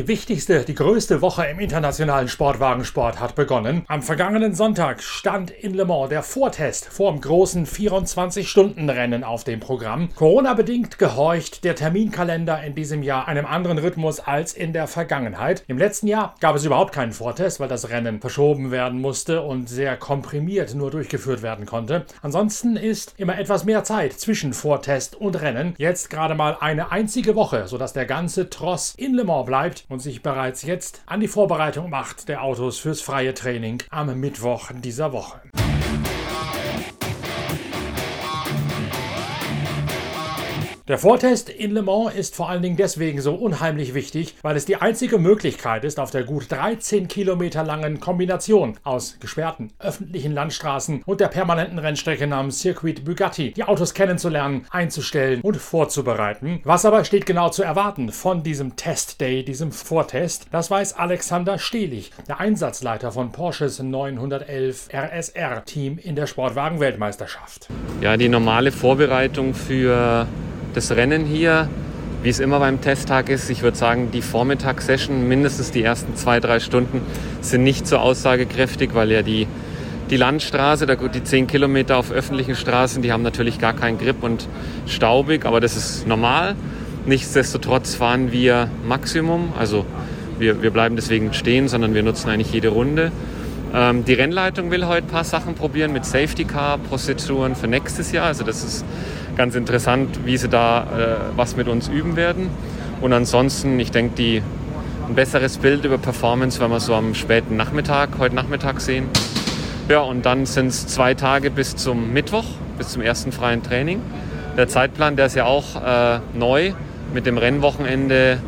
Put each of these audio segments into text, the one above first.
Die wichtigste, die größte Woche im internationalen Sportwagensport hat begonnen. Am vergangenen Sonntag stand in Le Mans der Vortest vor dem großen 24-Stunden-Rennen auf dem Programm. Corona-bedingt gehorcht der Terminkalender in diesem Jahr einem anderen Rhythmus als in der Vergangenheit. Im letzten Jahr gab es überhaupt keinen Vortest, weil das Rennen verschoben werden musste und sehr komprimiert nur durchgeführt werden konnte. Ansonsten ist immer etwas mehr Zeit zwischen Vortest und Rennen. Jetzt gerade mal eine einzige Woche, sodass der ganze Tross in Le Mans bleibt und sich bereits jetzt an die Vorbereitung macht der Autos fürs freie Training am Mittwoch dieser Woche. Der Vortest in Le Mans ist vor allen Dingen deswegen so unheimlich wichtig, weil es die einzige Möglichkeit ist, auf der gut 13 Kilometer langen Kombination aus gesperrten öffentlichen Landstraßen und der permanenten Rennstrecke namens Circuit Bugatti die Autos kennenzulernen, einzustellen und vorzubereiten. Was aber steht genau zu erwarten von diesem Test Day, diesem Vortest? Das weiß Alexander Stehlich, der Einsatzleiter von Porsches 911 RSR Team in der Sportwagen-Weltmeisterschaft. Ja, die normale Vorbereitung für das Rennen hier, wie es immer beim Testtag ist, ich würde sagen, die Vormittagssession, mindestens die ersten zwei, drei Stunden, sind nicht so aussagekräftig, weil ja die, die Landstraße, die 10 Kilometer auf öffentlichen Straßen, die haben natürlich gar keinen Grip und staubig, aber das ist normal. Nichtsdestotrotz fahren wir Maximum, also wir, wir bleiben deswegen stehen, sondern wir nutzen eigentlich jede Runde. Ähm, die Rennleitung will heute ein paar Sachen probieren mit Safety Car Prozeduren für nächstes Jahr. Also das ist ganz interessant, wie sie da äh, was mit uns üben werden. Und ansonsten, ich denke, die, ein besseres Bild über Performance werden wir so am späten Nachmittag, heute Nachmittag sehen. Ja, und dann sind es zwei Tage bis zum Mittwoch, bis zum ersten freien Training. Der Zeitplan, der ist ja auch äh, neu mit dem Rennwochenende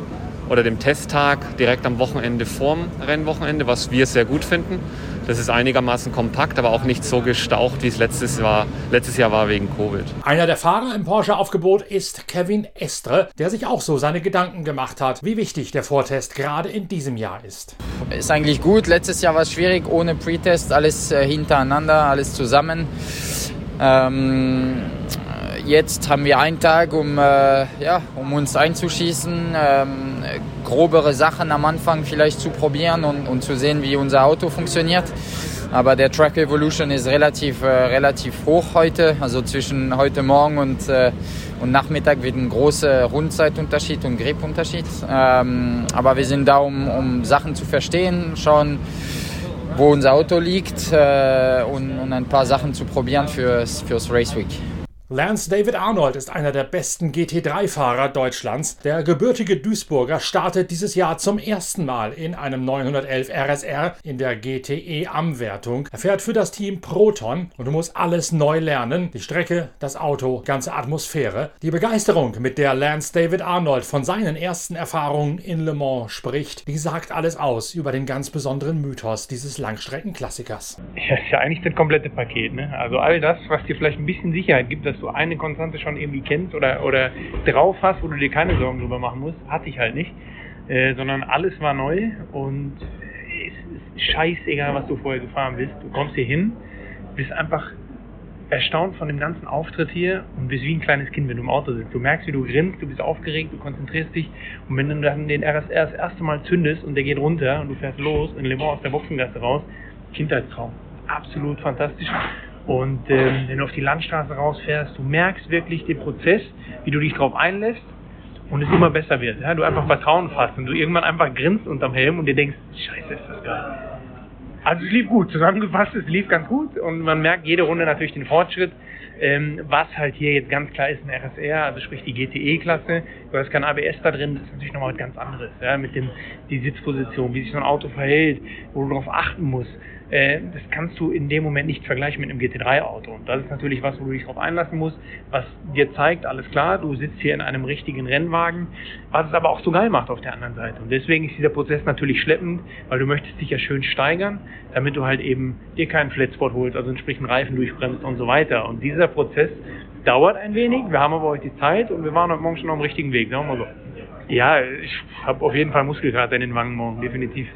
oder dem Testtag direkt am Wochenende vorm Rennwochenende, was wir sehr gut finden. Das ist einigermaßen kompakt, aber auch nicht so gestaucht, wie es letztes, war, letztes Jahr war wegen Covid. Einer der Fahrer im Porsche-Aufgebot ist Kevin Estre, der sich auch so seine Gedanken gemacht hat, wie wichtig der Vortest gerade in diesem Jahr ist. Ist eigentlich gut. Letztes Jahr war es schwierig, ohne Pretest, alles äh, hintereinander, alles zusammen. Ähm, jetzt haben wir einen Tag, um, äh, ja, um uns einzuschießen, ähm, grobere Sachen am Anfang vielleicht zu probieren und, und, zu sehen, wie unser Auto funktioniert. Aber der Track Evolution ist relativ, äh, relativ hoch heute. Also zwischen heute Morgen und, äh, und Nachmittag wird ein großer Rundzeitunterschied und Gripunterschied. Ähm, aber wir sind da, um, um Sachen zu verstehen, schauen, wo unser Auto liegt äh, und, und, ein paar Sachen zu probieren fürs, fürs Race Week. Lance David Arnold ist einer der besten GT3-Fahrer Deutschlands. Der gebürtige Duisburger startet dieses Jahr zum ersten Mal in einem 911 RSR in der GTE Am-Wertung. Er fährt für das Team Proton und muss alles neu lernen. Die Strecke, das Auto, ganze Atmosphäre. Die Begeisterung, mit der Lance David Arnold von seinen ersten Erfahrungen in Le Mans spricht, die sagt alles aus über den ganz besonderen Mythos dieses Langstreckenklassikers. Ja, ist ja eigentlich das komplette Paket. Ne? Also all das, was dir vielleicht ein bisschen Sicherheit gibt, dass du eine Konstante schon irgendwie kennst oder, oder drauf hast, wo du dir keine Sorgen drüber machen musst, hatte ich halt nicht. Äh, sondern alles war neu und es ist scheißegal, was du vorher gefahren bist. Du kommst hier hin, bist einfach erstaunt von dem ganzen Auftritt hier und bist wie ein kleines Kind, wenn du im Auto sitzt. Du merkst, wie du grinst, du bist aufgeregt, du konzentrierst dich und wenn du dann den RSR das erste Mal zündest und der geht runter und du fährst los in Le Mans aus der Boxengasse raus, Kindheitstraum. Absolut fantastisch. Und ähm, wenn du auf die Landstraße rausfährst, du merkst wirklich den Prozess, wie du dich darauf einlässt und es immer besser wird. Ja? Du einfach Vertrauen fasst und du irgendwann einfach grinst unterm Helm und dir denkst, scheiße, ist das geil. Also es lief gut, zusammengefasst, es lief ganz gut und man merkt jede Runde natürlich den Fortschritt. Ähm, was halt hier jetzt ganz klar ist ein RSR, also sprich die GTE-Klasse. Du hast kein ABS da drin, das ist natürlich nochmal was ganz anderes. Ja, mit dem, die Sitzposition, wie sich so ein Auto verhält, wo du darauf achten musst. Äh, das kannst du in dem Moment nicht vergleichen mit einem GT3-Auto. Und das ist natürlich was, wo du dich darauf einlassen musst, was dir zeigt, alles klar, du sitzt hier in einem richtigen Rennwagen, was es aber auch so geil macht auf der anderen Seite. Und deswegen ist dieser Prozess natürlich schleppend, weil du möchtest dich ja schön steigern, damit du halt eben dir keinen Flatspot holst, also entsprechend Reifen durchbremst und so weiter. Und dieser Prozess dauert ein wenig, wir haben aber heute die Zeit und wir waren heute Morgen schon auf dem richtigen Weg, sagen wir mal so. Ja, ich habe auf jeden Fall Muskelkater in den Wangen morgen, definitiv.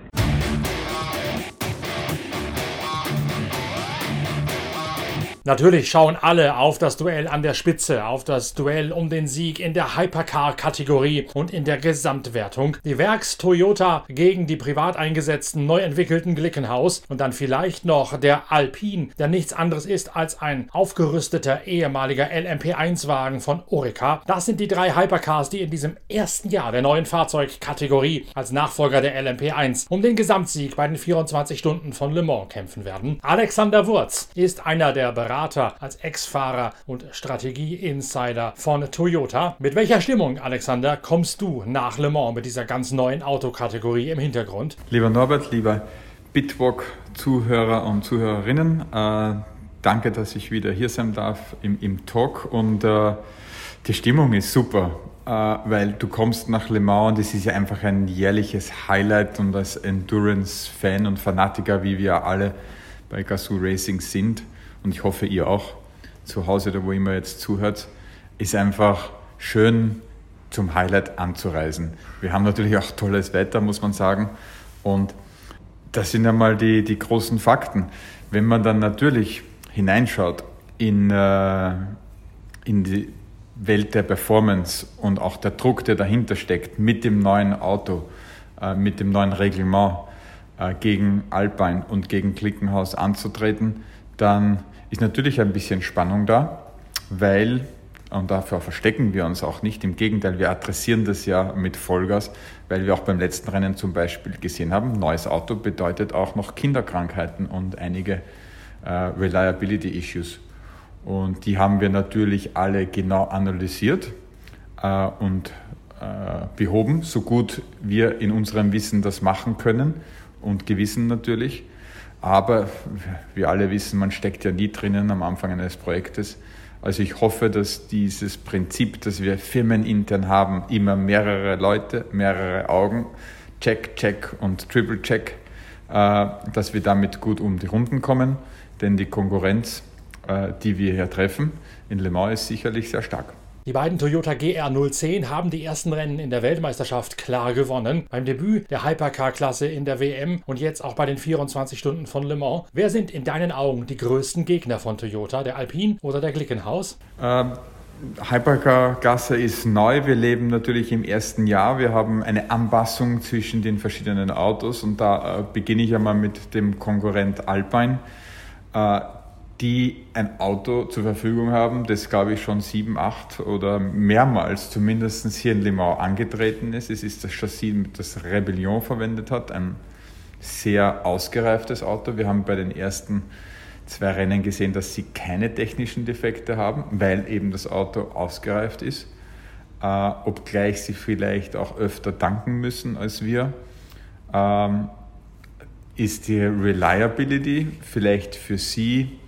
Natürlich schauen alle auf das Duell an der Spitze, auf das Duell um den Sieg in der Hypercar-Kategorie und in der Gesamtwertung. Die Werks Toyota gegen die privat eingesetzten, neu entwickelten Glickenhaus und dann vielleicht noch der Alpine, der nichts anderes ist als ein aufgerüsteter ehemaliger LMP1-Wagen von Orica. Das sind die drei Hypercars, die in diesem ersten Jahr der neuen Fahrzeugkategorie als Nachfolger der LMP1 um den Gesamtsieg bei den 24 Stunden von Le Mans kämpfen werden. Alexander Wurz ist einer der Berater als Ex-Fahrer und Strategie-Insider von Toyota. Mit welcher Stimmung, Alexander, kommst du nach Le Mans mit dieser ganz neuen Autokategorie im Hintergrund? Lieber Norbert, lieber Bitwalk-Zuhörer und Zuhörerinnen, äh, danke, dass ich wieder hier sein darf im, im Talk und äh, die Stimmung ist super, äh, weil du kommst nach Le Mans und es ist ja einfach ein jährliches Highlight und als Endurance-Fan und Fanatiker, wie wir alle bei Gazoo Racing sind, und ich hoffe ihr auch zu Hause oder wo immer jetzt zuhört, ist einfach schön zum Highlight anzureisen. Wir haben natürlich auch tolles Wetter, muss man sagen. Und das sind einmal die, die großen Fakten. Wenn man dann natürlich hineinschaut in, äh, in die Welt der Performance und auch der Druck, der dahinter steckt, mit dem neuen Auto, äh, mit dem neuen Reglement äh, gegen Alpine und gegen Klickenhaus anzutreten, dann ist natürlich ein bisschen Spannung da, weil, und dafür verstecken wir uns auch nicht, im Gegenteil, wir adressieren das ja mit Vollgas, weil wir auch beim letzten Rennen zum Beispiel gesehen haben, neues Auto bedeutet auch noch Kinderkrankheiten und einige äh, Reliability-Issues. Und die haben wir natürlich alle genau analysiert äh, und äh, behoben, so gut wir in unserem Wissen das machen können und Gewissen natürlich. Aber wir alle wissen, man steckt ja nie drinnen am Anfang eines Projektes. Also ich hoffe, dass dieses Prinzip, das wir firmenintern haben, immer mehrere Leute, mehrere Augen, Check, Check und Triple Check, äh, dass wir damit gut um die Runden kommen. Denn die Konkurrenz, äh, die wir hier treffen, in Le Mans ist sicherlich sehr stark. Die beiden Toyota GR010 haben die ersten Rennen in der Weltmeisterschaft klar gewonnen. Beim Debüt der Hypercar-Klasse in der WM und jetzt auch bei den 24 Stunden von Le Mans. Wer sind in deinen Augen die größten Gegner von Toyota? Der Alpine oder der Glickenhaus? Ähm, Hypercar-Klasse ist neu. Wir leben natürlich im ersten Jahr. Wir haben eine Anpassung zwischen den verschiedenen Autos und da äh, beginne ich einmal mit dem Konkurrent Alpine. Äh, die ein Auto zur Verfügung haben, das glaube ich schon sieben, acht oder mehrmals zumindest hier in Le Mans angetreten ist. Es ist das Chassis, das Rebellion verwendet hat, ein sehr ausgereiftes Auto. Wir haben bei den ersten zwei Rennen gesehen, dass sie keine technischen Defekte haben, weil eben das Auto ausgereift ist, äh, obgleich sie vielleicht auch öfter danken müssen als wir. Ähm, ist die Reliability vielleicht für Sie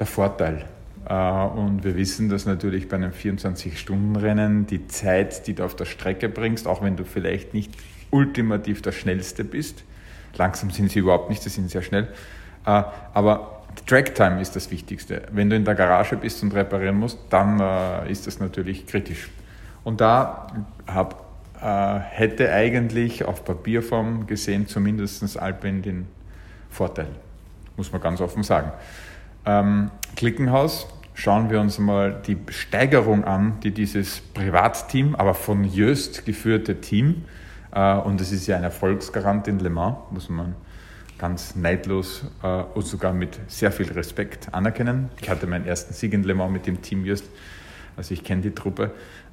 der Vorteil. Äh, und wir wissen, dass natürlich bei einem 24-Stunden-Rennen die Zeit, die du auf der Strecke bringst, auch wenn du vielleicht nicht ultimativ der Schnellste bist, langsam sind sie überhaupt nicht, sie sind sehr schnell, äh, aber Tracktime ist das Wichtigste. Wenn du in der Garage bist und reparieren musst, dann äh, ist das natürlich kritisch. Und da hab, hätte eigentlich auf Papierform gesehen zumindest Alpine den Vorteil, muss man ganz offen sagen. Ähm, Klickenhaus schauen wir uns mal die Steigerung an, die dieses Privatteam, aber von Jöst geführte Team, äh, und es ist ja ein Erfolgsgarant in Le Mans, muss man ganz neidlos äh, und sogar mit sehr viel Respekt anerkennen. Ich hatte meinen ersten Sieg in Le Mans mit dem Team Jöst, also ich kenne die Truppe.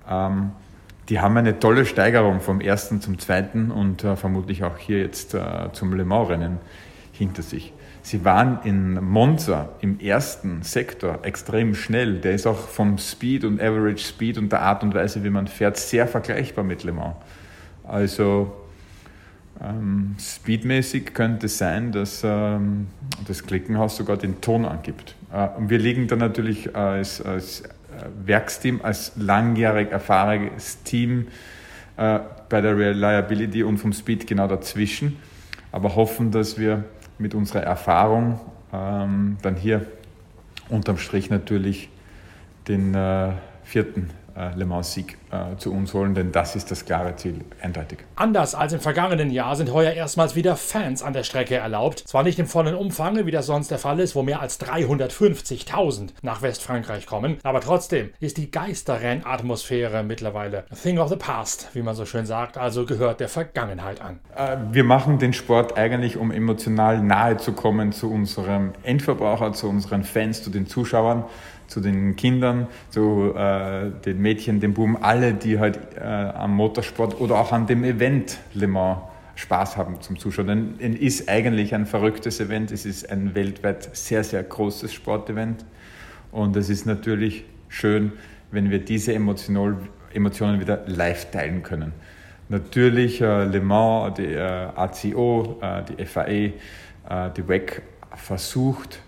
Ähm, die haben eine tolle Steigerung vom ersten zum zweiten und äh, vermutlich auch hier jetzt äh, zum Le Mans-Rennen hinter sich. Sie waren in Monza im ersten Sektor extrem schnell. Der ist auch vom Speed und Average Speed und der Art und Weise, wie man fährt, sehr vergleichbar mit Le Mans. Also ähm, speedmäßig könnte es sein, dass ähm, das Klickenhaus sogar den Ton angibt. Äh, und wir liegen da natürlich als, als äh, Werksteam, als langjährig erfahrenes Team äh, bei der Reliability und vom Speed genau dazwischen, aber hoffen, dass wir mit unserer Erfahrung ähm, dann hier unterm Strich natürlich den äh, vierten äh, Le Mans-Sieg äh, zu uns holen, denn das ist das klare Ziel, eindeutig. Anders als im vergangenen Jahr sind heuer erstmals wieder Fans an der Strecke erlaubt. Zwar nicht im vollen Umfang, wie das sonst der Fall ist, wo mehr als 350.000 nach Westfrankreich kommen, aber trotzdem ist die Geisterrennatmosphäre mittlerweile a thing of the past, wie man so schön sagt, also gehört der Vergangenheit an. Äh, wir machen den Sport eigentlich, um emotional nahe zu kommen zu unserem Endverbraucher, zu unseren Fans, zu den Zuschauern zu den Kindern, zu äh, den Mädchen, den Buben, alle, die halt äh, am Motorsport oder auch an dem Event Le Mans Spaß haben zum Zuschauen. Denn es ist eigentlich ein verrücktes Event, es ist ein weltweit sehr, sehr großes Sportevent und es ist natürlich schön, wenn wir diese Emotional, Emotionen wieder live teilen können. Natürlich äh, Le Mans, die äh, ACO, äh, die FAE, äh, die WEC versucht,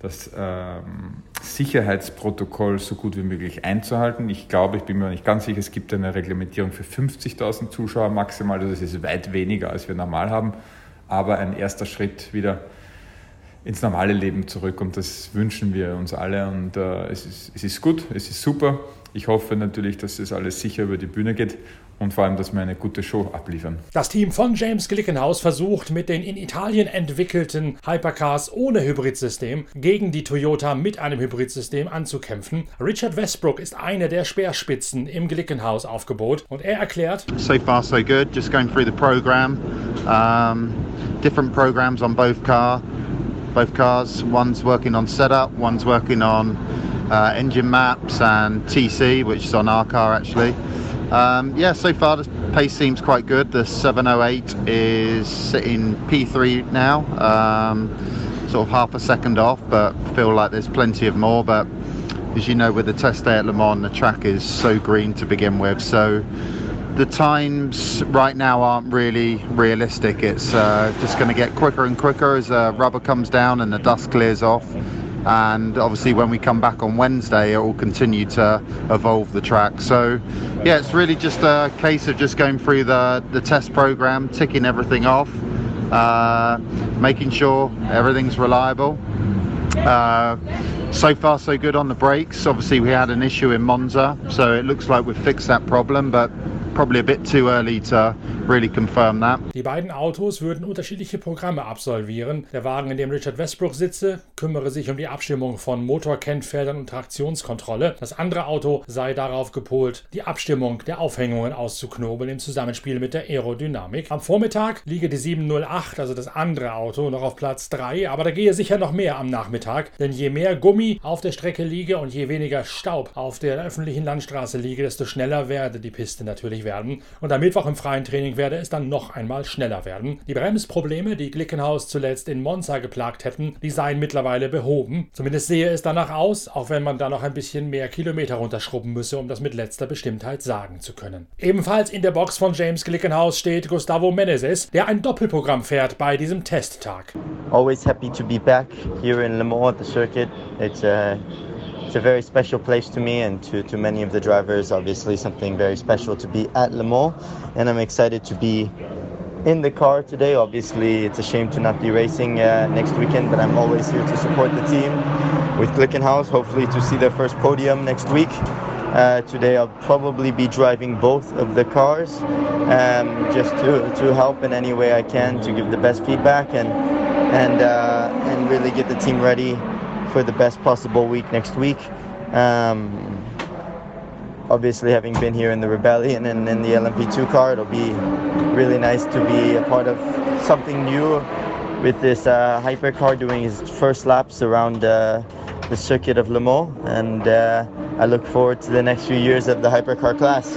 das ähm, Sicherheitsprotokoll so gut wie möglich einzuhalten. Ich glaube, ich bin mir nicht ganz sicher, es gibt eine Reglementierung für 50.000 Zuschauer maximal, also das ist weit weniger, als wir normal haben, aber ein erster Schritt wieder ins normale Leben zurück und das wünschen wir uns alle und äh, es, ist, es ist gut, es ist super. Ich hoffe natürlich, dass das alles sicher über die Bühne geht und vor allem, dass wir eine gute Show abliefern. Das Team von James Glickenhaus versucht mit den in Italien entwickelten Hypercars ohne Hybridsystem gegen die Toyota mit einem Hybridsystem anzukämpfen. Richard Westbrook ist eine der Speerspitzen im Glickenhaus Aufgebot und er erklärt: So far so good, just going through the program. Um, different programs on both car, both cars. One's working on setup, one's working on uh, engine maps and TC, which is on our car actually. Um, yeah, so far the pace seems quite good. The 708 is sitting P3 now, um, sort of half a second off, but feel like there's plenty of more. But as you know, with the test day at Le Mans, the track is so green to begin with. So the times right now aren't really realistic. It's uh, just going to get quicker and quicker as the rubber comes down and the dust clears off and obviously when we come back on Wednesday it will continue to evolve the track. So yeah it's really just a case of just going through the the test program ticking everything off uh, making sure everything's reliable. Uh, so far so good on the brakes. Obviously we had an issue in Monza so it looks like we've fixed that problem but probably a bit too early to really confirm that. Die beiden Autos würden unterschiedliche Programme absolvieren. Der Wagen, in dem Richard Westbrook sitze, kümmere sich um die Abstimmung von Motorkennfeldern und Traktionskontrolle. Das andere Auto sei darauf gepolt, die Abstimmung der Aufhängungen auszuknobeln im Zusammenspiel mit der Aerodynamik. Am Vormittag liege die 708, also das andere Auto, noch auf Platz 3, aber da gehe sicher noch mehr am Nachmittag, denn je mehr Gummi auf der Strecke liege und je weniger Staub auf der öffentlichen Landstraße liege, desto schneller werde die Piste natürlich werden. Und am Mittwoch im freien Training werde es dann noch einmal schneller werden. Die Bremsprobleme, die Glickenhaus zuletzt in Monza geplagt hätten, die seien mittlerweile behoben. Zumindest sehe es danach aus, auch wenn man da noch ein bisschen mehr Kilometer runterschrubben müsse, um das mit letzter Bestimmtheit sagen zu können. Ebenfalls in der Box von James Glickenhaus steht Gustavo Menezes, der ein Doppelprogramm fährt bei diesem Testtag. Always happy to be back here in Le Mans the circuit. It's uh it's a very special place to me and to, to many of the drivers. Obviously, something very special to be at Le Mans, and I'm excited to be in the car today. Obviously, it's a shame to not be racing uh, next weekend, but I'm always here to support the team with Glickenhaus. Hopefully, to see their first podium next week. Uh, today, I'll probably be driving both of the cars, um, just to, to help in any way I can to give the best feedback and and uh, and really get the team ready for the best possible week next week. Um, obviously, having been here in the Rebellion and in the LMP2 car, it'll be really nice to be a part of something new with this uh, hypercar doing his first laps around uh, the circuit of Le Mans. And uh, I look forward to the next few years of the hypercar class.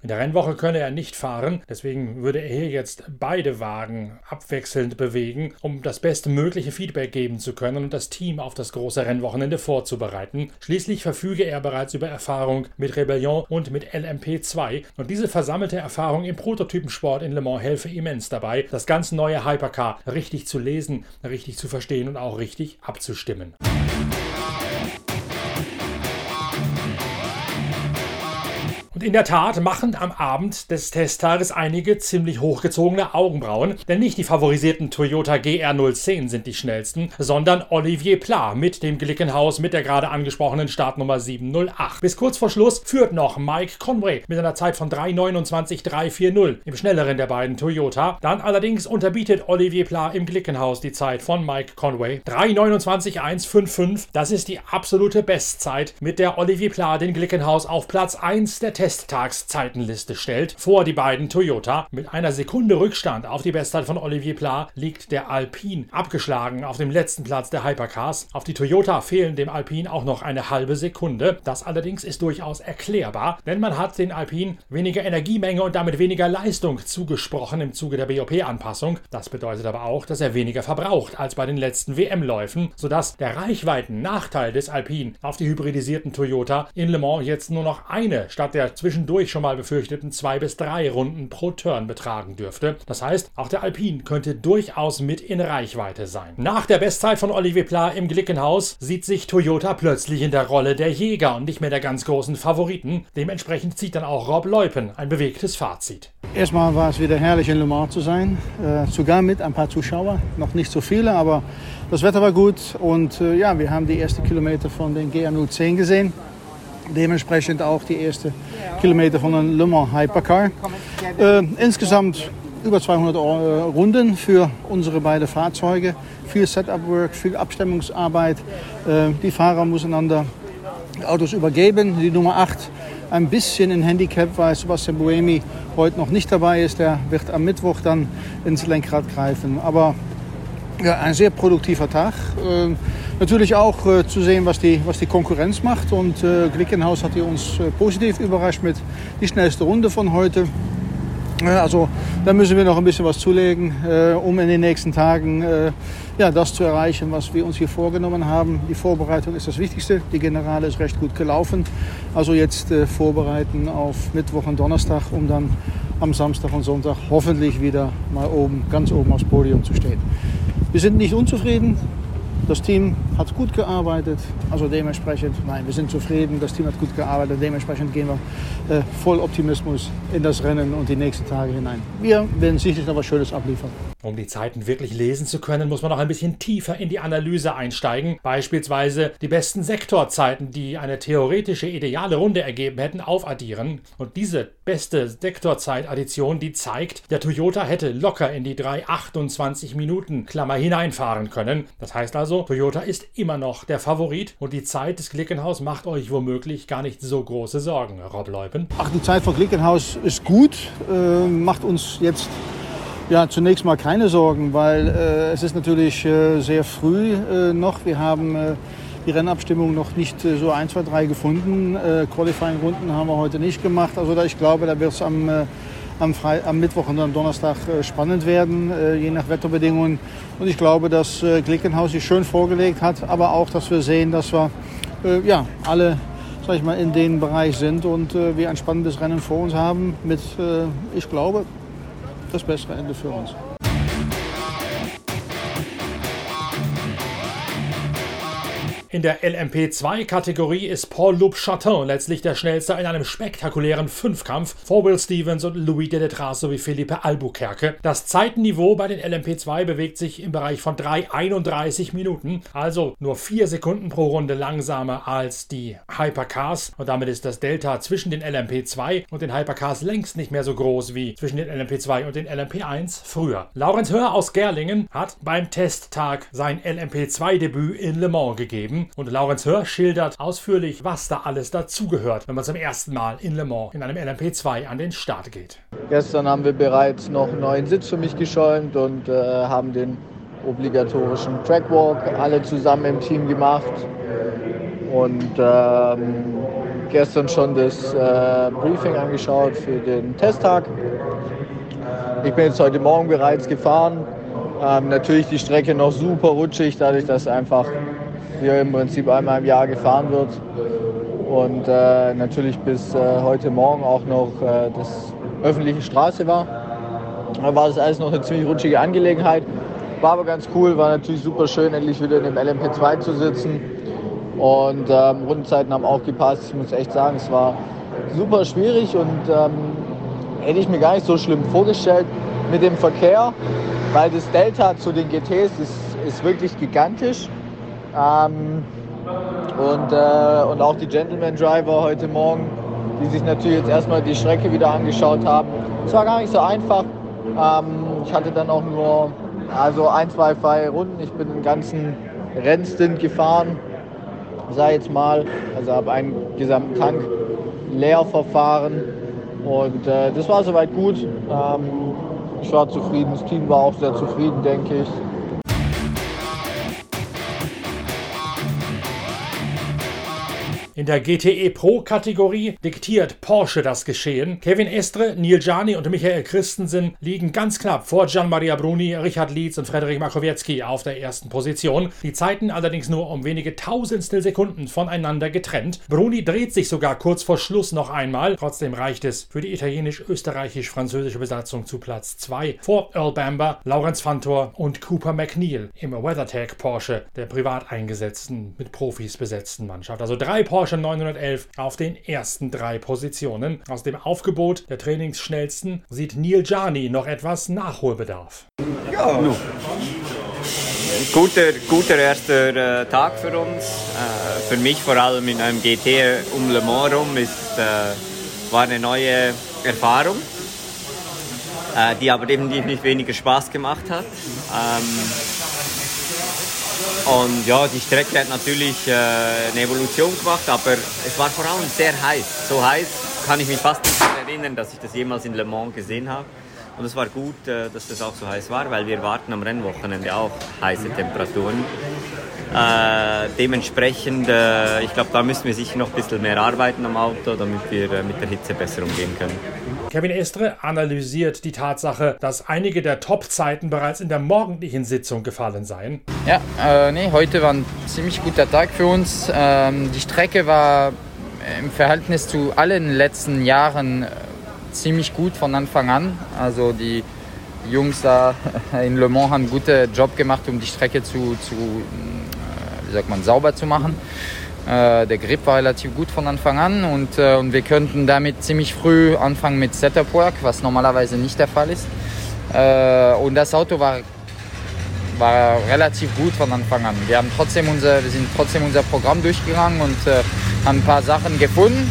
In der Rennwoche könne er nicht fahren, deswegen würde er hier jetzt beide Wagen abwechselnd bewegen, um das bestmögliche Feedback geben zu können und das Team auf das große Rennwochenende vorzubereiten. Schließlich verfüge er bereits über Erfahrung mit Rebellion und mit LMP2 und diese versammelte Erfahrung im Prototypensport in Le Mans helfe immens dabei, das ganz neue Hypercar richtig zu lesen, richtig zu verstehen und auch richtig abzustimmen. Und in der Tat machen am Abend des Testtages einige ziemlich hochgezogene Augenbrauen, denn nicht die favorisierten Toyota GR010 sind die schnellsten, sondern Olivier Pla mit dem Glickenhaus mit der gerade angesprochenen Startnummer 708. Bis kurz vor Schluss führt noch Mike Conway mit einer Zeit von 3,29,340 im schnelleren der beiden Toyota. Dann allerdings unterbietet Olivier Pla im Glickenhaus die Zeit von Mike Conway. 3,29,155, das ist die absolute Bestzeit, mit der Olivier Pla den Glickenhaus auf Platz 1 der Testtagszeitenliste stellt, vor die beiden Toyota. Mit einer Sekunde Rückstand auf die Bestzeit von Olivier Pla liegt der Alpine abgeschlagen auf dem letzten Platz der Hypercars. Auf die Toyota fehlen dem Alpine auch noch eine halbe Sekunde. Das allerdings ist durchaus erklärbar, denn man hat den Alpine weniger Energiemenge und damit weniger Leistung zugesprochen im Zuge der BOP-Anpassung. Das bedeutet aber auch, dass er weniger verbraucht als bei den letzten WM-Läufen, sodass der Reichweiten-Nachteil des Alpine auf die hybridisierten Toyota in Le Mans jetzt nur noch eine statt der zwischendurch schon mal befürchteten zwei bis drei Runden pro Turn betragen dürfte. Das heißt, auch der Alpine könnte durchaus mit in Reichweite sein. Nach der Bestzeit von Olivier Pla im Glickenhaus sieht sich Toyota plötzlich in der Rolle der Jäger und nicht mehr der ganz großen Favoriten. Dementsprechend zieht dann auch Rob Leupen ein bewegtes Fazit. Erstmal war es wieder herrlich in Le Mans zu sein, äh, sogar mit ein paar Zuschauern, noch nicht so viele, aber das Wetter war gut und äh, ja, wir haben die ersten Kilometer von den GR010 gesehen. Dementsprechend auch die ersten Kilometer von den Le Mans Hypercar. Äh, insgesamt über 200 Runden für unsere beiden Fahrzeuge. Viel Setup-Work, viel Abstimmungsarbeit. Äh, die Fahrer müssen einander Autos übergeben. Die Nummer 8 ein bisschen in Handicap, weil Sebastian Buemi heute noch nicht dabei ist. Der wird am Mittwoch dann ins Lenkrad greifen. Aber ja, ein sehr produktiver Tag. Äh, natürlich auch äh, zu sehen, was die, was die Konkurrenz macht. Und äh, Glickenhaus hat uns äh, positiv überrascht mit die schnellste Runde von heute. Also da müssen wir noch ein bisschen was zulegen, um in den nächsten Tagen ja, das zu erreichen, was wir uns hier vorgenommen haben. Die Vorbereitung ist das Wichtigste. Die Generale ist recht gut gelaufen. Also jetzt vorbereiten auf Mittwoch und Donnerstag, um dann am Samstag und Sonntag hoffentlich wieder mal oben, ganz oben aufs Podium zu stehen. Wir sind nicht unzufrieden. Das Team hat gut gearbeitet, also dementsprechend, nein, wir sind zufrieden, das Team hat gut gearbeitet, dementsprechend gehen wir äh, voll Optimismus in das Rennen und die nächsten Tage hinein. Wir werden sicherlich noch was Schönes abliefern. Um die Zeiten wirklich lesen zu können, muss man noch ein bisschen tiefer in die Analyse einsteigen. Beispielsweise die besten Sektorzeiten, die eine theoretische ideale Runde ergeben hätten, aufaddieren. Und diese beste Sektorzeitaddition, die zeigt, der Toyota hätte locker in die 3,28 Minuten Klammer hineinfahren können. Das heißt also, Toyota ist immer noch der Favorit und die Zeit des Glickenhaus macht euch womöglich gar nicht so große Sorgen, Rob Leupen. Ach, die Zeit von Glickenhaus ist gut, äh, macht uns jetzt ja, zunächst mal keine Sorgen, weil äh, es ist natürlich äh, sehr früh äh, noch. Wir haben äh, die Rennabstimmung noch nicht äh, so 1, 2, 3 gefunden. Äh, Qualifying-Runden haben wir heute nicht gemacht. Also da, ich glaube, da wird es am, äh, am, am, Mittwoch und am Donnerstag äh, spannend werden, äh, je nach Wetterbedingungen. Und ich glaube, dass äh, Glickenhaus sich schön vorgelegt hat, aber auch, dass wir sehen, dass wir ja, alle sag ich mal, in dem Bereich sind und wir ein spannendes Rennen vor uns haben mit, ich glaube, das bessere Ende für uns. In der LMP2-Kategorie ist Paul Loup Chatin letztlich der schnellste in einem spektakulären Fünfkampf vor Will Stevens und Louis de Detras sowie Philippe Albuquerque. Das Zeitenniveau bei den LMP2 bewegt sich im Bereich von 3,31 Minuten, also nur 4 Sekunden pro Runde langsamer als die Hypercars. Und damit ist das Delta zwischen den LMP2 und den Hypercars längst nicht mehr so groß wie zwischen den LMP2 und den LMP1 früher. Laurenz Hör aus Gerlingen hat beim Testtag sein LMP2-Debüt in Le Mans gegeben geschrieben und Laurens Hör schildert ausführlich, was da alles dazugehört, wenn man zum ersten Mal in Le Mans in einem LMP2 an den Start geht. Gestern haben wir bereits noch einen neuen Sitz für mich geschäumt und äh, haben den obligatorischen Trackwalk alle zusammen im Team gemacht und ähm, gestern schon das äh, Briefing angeschaut für den Testtag. Ich bin jetzt heute Morgen bereits gefahren. Ähm, natürlich die Strecke noch super rutschig, dadurch, dass einfach hier im Prinzip einmal im Jahr gefahren wird. Und äh, natürlich bis äh, heute Morgen auch noch äh, das öffentliche Straße war. Da war das alles noch eine ziemlich rutschige Angelegenheit. War aber ganz cool, war natürlich super schön, endlich wieder in dem LMP2 zu sitzen. Und ähm, Rundenzeiten haben auch gepasst. Ich muss echt sagen, es war super schwierig und ähm, hätte ich mir gar nicht so schlimm vorgestellt mit dem Verkehr, weil das Delta zu den GTs ist, ist wirklich gigantisch. Ähm, und, äh, und auch die Gentleman Driver heute Morgen, die sich natürlich jetzt erstmal die Strecke wieder angeschaut haben. Es war gar nicht so einfach. Ähm, ich hatte dann auch nur also ein, zwei freie Runden. Ich bin den ganzen Rennstint gefahren, sei jetzt mal. Also habe einen gesamten Tank leer verfahren. Und äh, das war soweit gut. Ähm, ich war zufrieden, das Team war auch sehr zufrieden, denke ich. In der GTE Pro Kategorie diktiert Porsche das Geschehen. Kevin Estre, Neil Gianni und Michael Christensen liegen ganz knapp vor Gian Maria Bruni, Richard Lietz und Frederik Makowiecki auf der ersten Position. Die Zeiten allerdings nur um wenige Tausendstel Sekunden voneinander getrennt. Bruni dreht sich sogar kurz vor Schluss noch einmal. Trotzdem reicht es für die italienisch-österreichisch-französische Besatzung zu Platz 2 vor Earl Bamber, Lawrence Fantor und Cooper McNeil im WeatherTech Porsche, der privat eingesetzten, mit Profis besetzten Mannschaft. Also drei Porsche 911 auf den ersten drei Positionen. Aus dem Aufgebot der Trainingsschnellsten sieht Neil Gianni noch etwas Nachholbedarf. Ja, guter, guter erster äh, Tag für uns. Äh, für mich vor allem in einem GT um Le Mans rum ist, äh, war eine neue Erfahrung, äh, die aber definitiv nicht weniger Spaß gemacht hat. Ähm, und ja, die Strecke hat natürlich äh, eine Evolution gemacht, aber es war vor allem sehr heiß. So heiß kann ich mich fast nicht erinnern, dass ich das jemals in Le Mans gesehen habe. Und es war gut, äh, dass das auch so heiß war, weil wir warten am Rennwochenende auch heiße Temperaturen. Äh, dementsprechend, äh, ich glaube, da müssen wir sicher noch ein bisschen mehr arbeiten am Auto, damit wir äh, mit der Hitze besser umgehen können. Kevin Estre analysiert die Tatsache, dass einige der Top-Zeiten bereits in der morgendlichen Sitzung gefallen seien. Ja, äh, nee, heute war ein ziemlich guter Tag für uns. Ähm, die Strecke war im Verhältnis zu allen letzten Jahren äh, ziemlich gut von Anfang an. Also die Jungs da in Le Mans haben einen guten Job gemacht, um die Strecke zu, zu wie sagt man, sauber zu machen. Äh, der Grip war relativ gut von Anfang an und, äh, und wir könnten damit ziemlich früh anfangen mit Setup Work, was normalerweise nicht der Fall ist. Äh, und das Auto war, war relativ gut von Anfang an. Wir, haben trotzdem unser, wir sind trotzdem unser Programm durchgegangen und haben ein paar Sachen gefunden.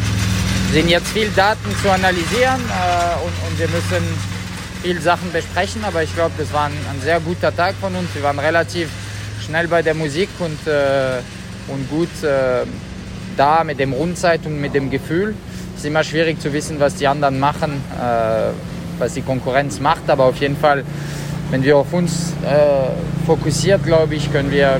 Sind jetzt viel Daten zu analysieren und, und wir müssen viele Sachen besprechen, aber ich glaube, das war ein, ein sehr guter Tag von uns. Wir waren relativ schnell bei der Musik und, äh, und gut äh, da mit dem Rundzeit und mit dem Gefühl. Es ist immer schwierig zu wissen, was die anderen machen, äh, was die Konkurrenz macht, aber auf jeden Fall, wenn wir auf uns äh, fokussiert, glaube ich, können wir,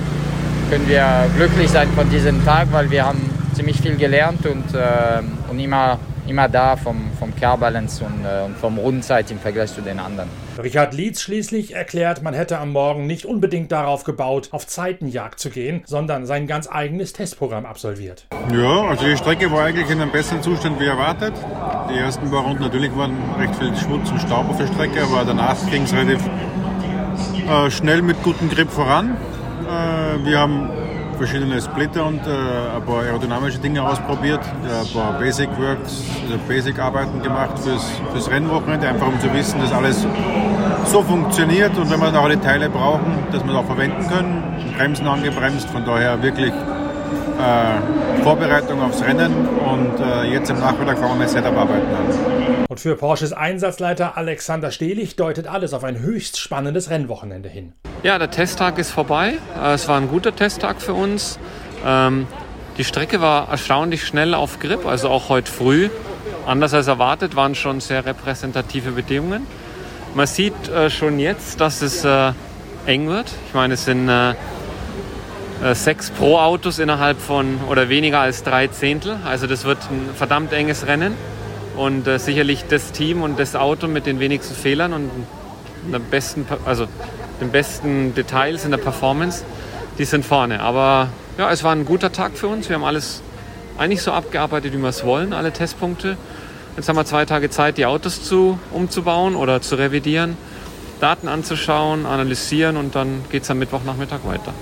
können wir glücklich sein von diesem Tag, weil wir haben ziemlich viel gelernt und, äh, und immer immer da vom, vom Car Balance und, äh, und vom Rundenzeit im Vergleich zu den anderen. Richard Lietz schließlich erklärt, man hätte am Morgen nicht unbedingt darauf gebaut, auf Zeitenjagd zu gehen, sondern sein ganz eigenes Testprogramm absolviert. Ja, also die Strecke war eigentlich in einem besseren Zustand wie erwartet. Die ersten paar Runden natürlich waren recht viel Schmutz und Staub auf der Strecke, aber danach ging es relativ äh, schnell mit gutem Grip voran. Äh, wir haben verschiedene Splitter und äh, ein paar aerodynamische Dinge ausprobiert, ein paar Basic Works, also Basic Arbeiten gemacht fürs, fürs Rennwochenende, einfach um zu wissen, dass alles so funktioniert und wenn wir auch die Teile brauchen, dass wir es auch verwenden können. Bremsen angebremst, von daher wirklich äh, Vorbereitung aufs Rennen und äh, jetzt im Nachmittag fangen wir mit Setup-Arbeiten an. Und für Porsches Einsatzleiter Alexander Stehlich deutet alles auf ein höchst spannendes Rennwochenende hin. Ja, der Testtag ist vorbei. Äh, es war ein guter Testtag für uns. Ähm, die Strecke war erstaunlich schnell auf Grip, also auch heute früh. Anders als erwartet waren schon sehr repräsentative Bedingungen. Man sieht äh, schon jetzt, dass es äh, eng wird. Ich meine, es sind sechs Pro-Autos innerhalb von oder weniger als drei Zehntel. Also das wird ein verdammt enges Rennen und äh, sicherlich das Team und das Auto mit den wenigsten Fehlern und der besten, also den besten Details in der Performance, die sind vorne. Aber ja, es war ein guter Tag für uns. Wir haben alles eigentlich so abgearbeitet, wie wir es wollen, alle Testpunkte. Jetzt haben wir zwei Tage Zeit, die Autos zu, umzubauen oder zu revidieren, Daten anzuschauen, analysieren und dann geht es am Mittwochnachmittag weiter.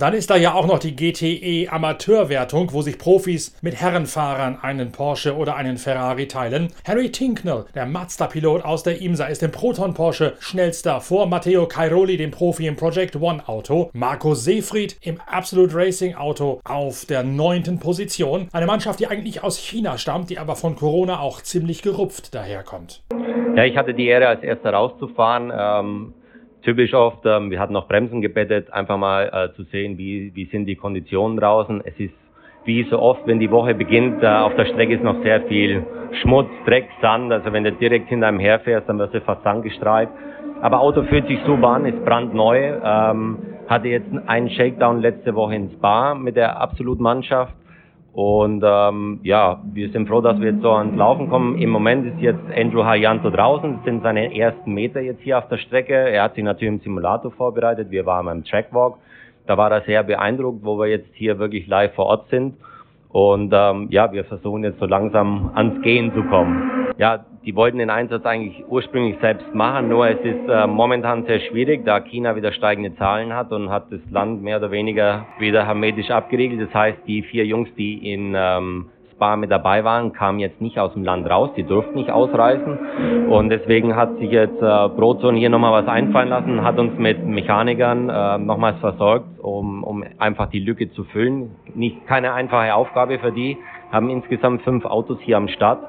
Und dann ist da ja auch noch die GTE Amateurwertung, wo sich Profis mit Herrenfahrern einen Porsche oder einen Ferrari teilen. Harry Tinknell, der Mazda-Pilot aus der IMSA, ist im Proton Porsche schnellster vor Matteo Cairoli, dem Profi im Project One Auto. Marco Seefried im Absolute Racing Auto auf der neunten Position. Eine Mannschaft, die eigentlich aus China stammt, die aber von Corona auch ziemlich gerupft daherkommt. Ja, ich hatte die Ehre, als erster rauszufahren. Ähm, typisch oft, ähm, wir hatten noch Bremsen gebettet, einfach mal äh, zu sehen, wie, wie sind die Konditionen draußen. Es ist wie so oft, wenn die Woche beginnt, äh, auf der Strecke ist noch sehr viel Schmutz, Dreck, Sand. Also wenn du direkt hinter einem herfährst, dann wirst du fast sandgestreift. Aber Auto fühlt sich super an, ist brandneu. Ähm, hatte jetzt einen Shakedown letzte Woche ins Spa mit der Absolut-Mannschaft. Und ähm, ja, wir sind froh, dass wir jetzt so ans Laufen kommen. Im Moment ist jetzt Andrew Hayanto draußen. Das sind seine ersten Meter jetzt hier auf der Strecke. Er hat sich natürlich im Simulator vorbereitet. Wir waren beim Trackwalk. Da war er sehr beeindruckt, wo wir jetzt hier wirklich live vor Ort sind. Und ähm, ja, wir versuchen jetzt so langsam ans Gehen zu kommen. Ja, die wollten den Einsatz eigentlich ursprünglich selbst machen, nur es ist äh, momentan sehr schwierig, da China wieder steigende Zahlen hat und hat das Land mehr oder weniger wieder hermetisch abgeriegelt. Das heißt, die vier Jungs, die in ähm, Spa mit dabei waren, kamen jetzt nicht aus dem Land raus, die durften nicht ausreisen. Und deswegen hat sich jetzt äh, Brotzone hier nochmal was einfallen lassen, hat uns mit Mechanikern äh, nochmals versorgt, um, um einfach die Lücke zu füllen. Nicht keine einfache Aufgabe für die, haben insgesamt fünf Autos hier am Start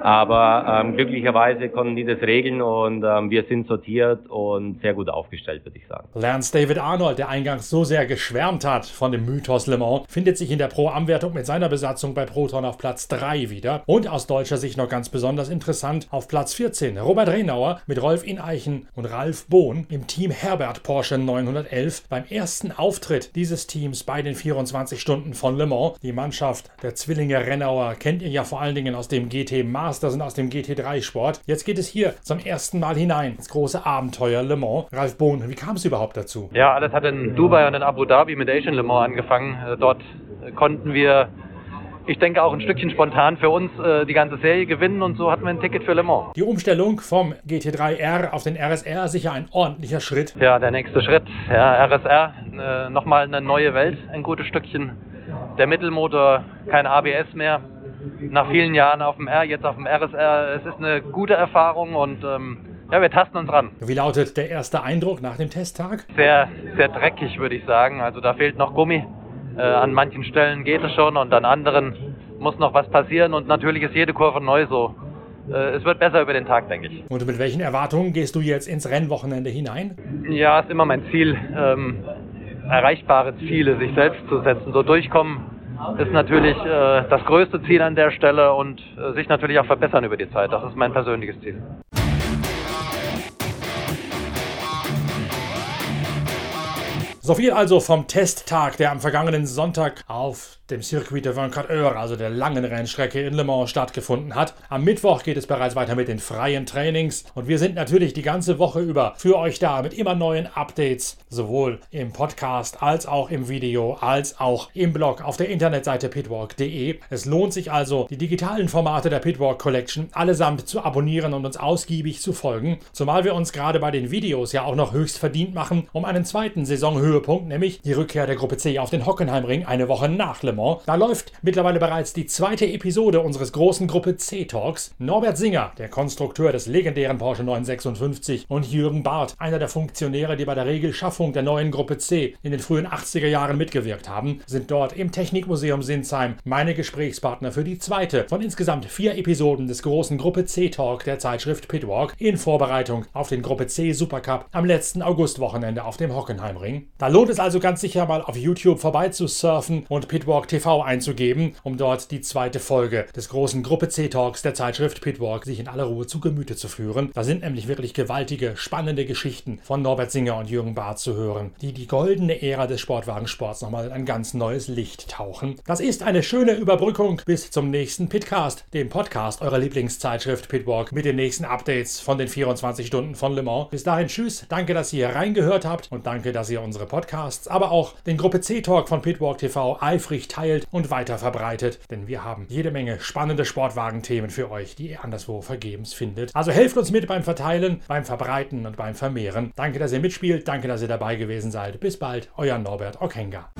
aber ähm, glücklicherweise konnten die das regeln und ähm, wir sind sortiert und sehr gut aufgestellt, würde ich sagen. Lance David Arnold, der eingangs so sehr geschwärmt hat von dem Mythos Le Mans, findet sich in der Pro-Am-Wertung mit seiner Besatzung bei Proton auf Platz 3 wieder. Und aus deutscher Sicht noch ganz besonders interessant auf Platz 14 Robert Renauer mit Rolf Ineichen und Ralf Bohn im Team Herbert Porsche 911 beim ersten Auftritt dieses Teams bei den 24 Stunden von Le Mans. Die Mannschaft der Zwillinge Renauer kennt ihr ja vor allen Dingen aus dem GT Mars Master sind aus dem GT3-Sport. Jetzt geht es hier zum ersten Mal hinein ins große Abenteuer Le Mans. Ralf Bohn, wie kam es überhaupt dazu? Ja, alles hat in Dubai und in Abu Dhabi mit Asian Le Mans angefangen. Äh, dort konnten wir ich denke auch ein Stückchen spontan für uns äh, die ganze Serie gewinnen und so hatten wir ein Ticket für Le Mans. Die Umstellung vom GT3R auf den RSR sicher ein ordentlicher Schritt. Ja, der nächste Schritt. Ja, RSR, äh, nochmal eine neue Welt, ein gutes Stückchen. Der Mittelmotor, kein ABS mehr nach vielen Jahren auf dem R, jetzt auf dem RSR. Es ist eine gute Erfahrung und ähm, ja, wir tasten uns ran. Wie lautet der erste Eindruck nach dem Testtag? Sehr, sehr dreckig, würde ich sagen. Also da fehlt noch Gummi. Äh, an manchen Stellen geht es schon und an anderen muss noch was passieren und natürlich ist jede Kurve neu so. Äh, es wird besser über den Tag, denke ich. Und mit welchen Erwartungen gehst du jetzt ins Rennwochenende hinein? Ja, ist immer mein Ziel, ähm, erreichbare Ziele sich selbst zu setzen. So durchkommen ist natürlich äh, das größte Ziel an der Stelle und äh, sich natürlich auch verbessern über die Zeit. Das ist mein persönliches Ziel. So viel also vom Testtag, der am vergangenen Sonntag auf dem Circuit de 24 Heures, also der langen Rennstrecke in Le Mans, stattgefunden hat. Am Mittwoch geht es bereits weiter mit den freien Trainings und wir sind natürlich die ganze Woche über für euch da mit immer neuen Updates, sowohl im Podcast als auch im Video, als auch im Blog auf der Internetseite pitwalk.de. Es lohnt sich also, die digitalen Formate der Pitwalk Collection allesamt zu abonnieren und uns ausgiebig zu folgen, zumal wir uns gerade bei den Videos ja auch noch höchst verdient machen, um einen zweiten Saisonhöhepunkt, nämlich die Rückkehr der Gruppe C auf den Hockenheimring eine Woche nach Le Mans Engagement. Da läuft mittlerweile bereits die zweite Episode unseres großen Gruppe C Talks. Norbert Singer, der Konstrukteur des legendären Porsche 956 und Jürgen Barth, einer der Funktionäre, die bei der Regelschaffung der neuen Gruppe C in den frühen 80er Jahren mitgewirkt haben, sind dort im Technikmuseum Sinsheim meine Gesprächspartner für die zweite von insgesamt vier Episoden des großen Gruppe C Talk der Zeitschrift Pitwalk in Vorbereitung auf den Gruppe C Supercup am letzten Augustwochenende auf dem Hockenheimring. Da lohnt es also ganz sicher mal auf YouTube vorbei zu surfen und Pitwalk TV einzugeben, um dort die zweite Folge des großen Gruppe C Talks der Zeitschrift Pitwalk sich in aller Ruhe zu Gemüte zu führen. Da sind nämlich wirklich gewaltige, spannende Geschichten von Norbert Singer und Jürgen Barth zu hören, die die goldene Ära des Sportwagensports nochmal in ein ganz neues Licht tauchen. Das ist eine schöne Überbrückung bis zum nächsten Pitcast, dem Podcast eurer Lieblingszeitschrift Pitwalk mit den nächsten Updates von den 24 Stunden von Le Mans. Bis dahin, tschüss, danke, dass ihr reingehört habt und danke, dass ihr unsere Podcasts, aber auch den Gruppe C-Talk von Pitwalk TV eifrig teilt und weiter verbreitet, denn wir haben jede Menge spannende Sportwagen-Themen für euch, die ihr anderswo vergebens findet. Also helft uns mit beim Verteilen, beim Verbreiten und beim Vermehren. Danke, dass ihr mitspielt, danke, dass ihr dabei gewesen seid. Bis bald, euer Norbert Okenga.